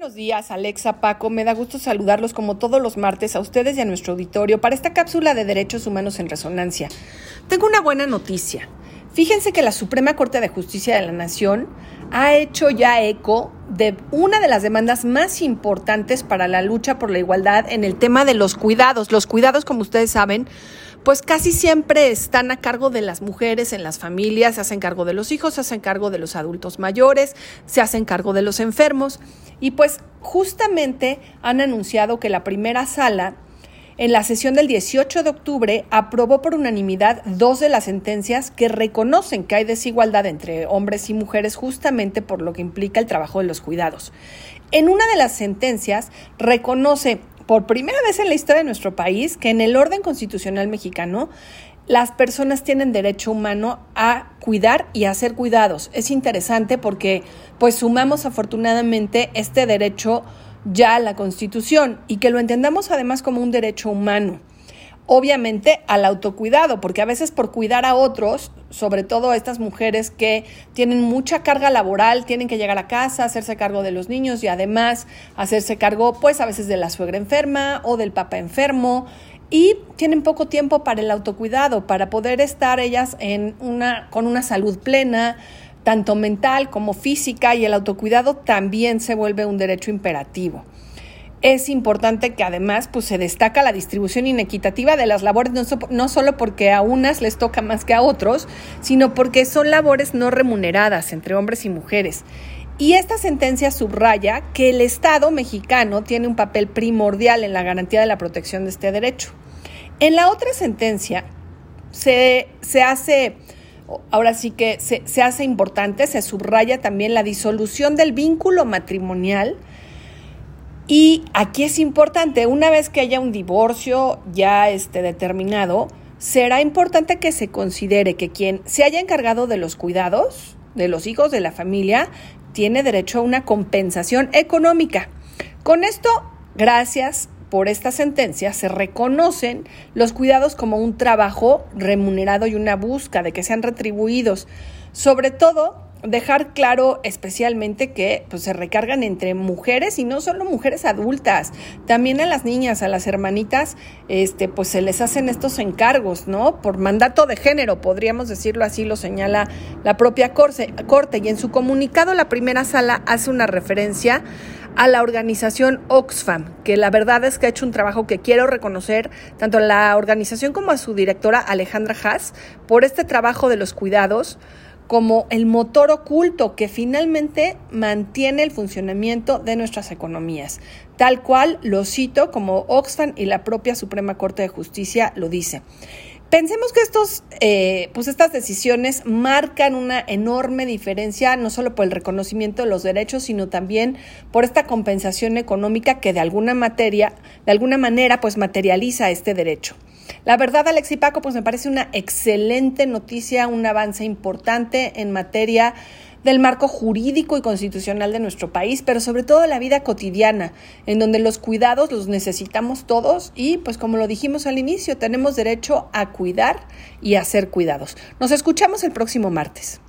Buenos días, Alexa, Paco. Me da gusto saludarlos como todos los martes a ustedes y a nuestro auditorio para esta cápsula de derechos humanos en resonancia. Tengo una buena noticia. Fíjense que la Suprema Corte de Justicia de la Nación ha hecho ya eco de una de las demandas más importantes para la lucha por la igualdad en el tema de los cuidados. Los cuidados, como ustedes saben, pues casi siempre están a cargo de las mujeres en las familias, se hacen cargo de los hijos, se hacen cargo de los adultos mayores, se hacen cargo de los enfermos. Y pues justamente han anunciado que la primera sala en la sesión del 18 de octubre aprobó por unanimidad dos de las sentencias que reconocen que hay desigualdad entre hombres y mujeres justamente por lo que implica el trabajo de los cuidados. En una de las sentencias reconoce por primera vez en la historia de nuestro país que en el orden constitucional mexicano las personas tienen derecho humano a cuidar y a ser cuidados. Es interesante porque pues sumamos afortunadamente este derecho ya a la Constitución y que lo entendamos además como un derecho humano obviamente al autocuidado, porque a veces por cuidar a otros, sobre todo estas mujeres que tienen mucha carga laboral, tienen que llegar a casa, hacerse cargo de los niños y además hacerse cargo pues a veces de la suegra enferma o del papá enfermo. Y tienen poco tiempo para el autocuidado, para poder estar ellas en una con una salud plena, tanto mental como física y el autocuidado también se vuelve un derecho imperativo es importante que además pues, se destaca la distribución inequitativa de las labores, no, solo porque a unas les toca más que a otros, sino porque son labores no remuneradas entre hombres y mujeres. Y esta sentencia subraya que el Estado mexicano tiene un papel primordial en la garantía de la protección de este derecho. En la otra sentencia se, se hace, ahora sí que se, se hace importante, se subraya también la disolución del vínculo matrimonial, y aquí es importante, una vez que haya un divorcio ya este, determinado, será importante que se considere que quien se haya encargado de los cuidados de los hijos de la familia tiene derecho a una compensación económica. Con esto, gracias por esta sentencia, se reconocen los cuidados como un trabajo remunerado y una búsqueda de que sean retribuidos, sobre todo dejar claro especialmente que pues, se recargan entre mujeres y no solo mujeres adultas, también a las niñas, a las hermanitas, este, pues se les hacen estos encargos, ¿no? Por mandato de género, podríamos decirlo así, lo señala la propia corte, corte y en su comunicado la primera sala hace una referencia a la organización Oxfam, que la verdad es que ha hecho un trabajo que quiero reconocer tanto a la organización como a su directora Alejandra Haas por este trabajo de los cuidados como el motor oculto que finalmente mantiene el funcionamiento de nuestras economías, tal cual lo cito como Oxfam y la propia Suprema Corte de Justicia lo dice. Pensemos que estos, eh, pues estas decisiones marcan una enorme diferencia, no solo por el reconocimiento de los derechos, sino también por esta compensación económica que de alguna materia, de alguna manera, pues materializa este derecho. La verdad, Alex y Paco, pues me parece una excelente noticia, un avance importante en materia del marco jurídico y constitucional de nuestro país, pero sobre todo la vida cotidiana, en donde los cuidados los necesitamos todos y, pues como lo dijimos al inicio, tenemos derecho a cuidar y a ser cuidados. Nos escuchamos el próximo martes.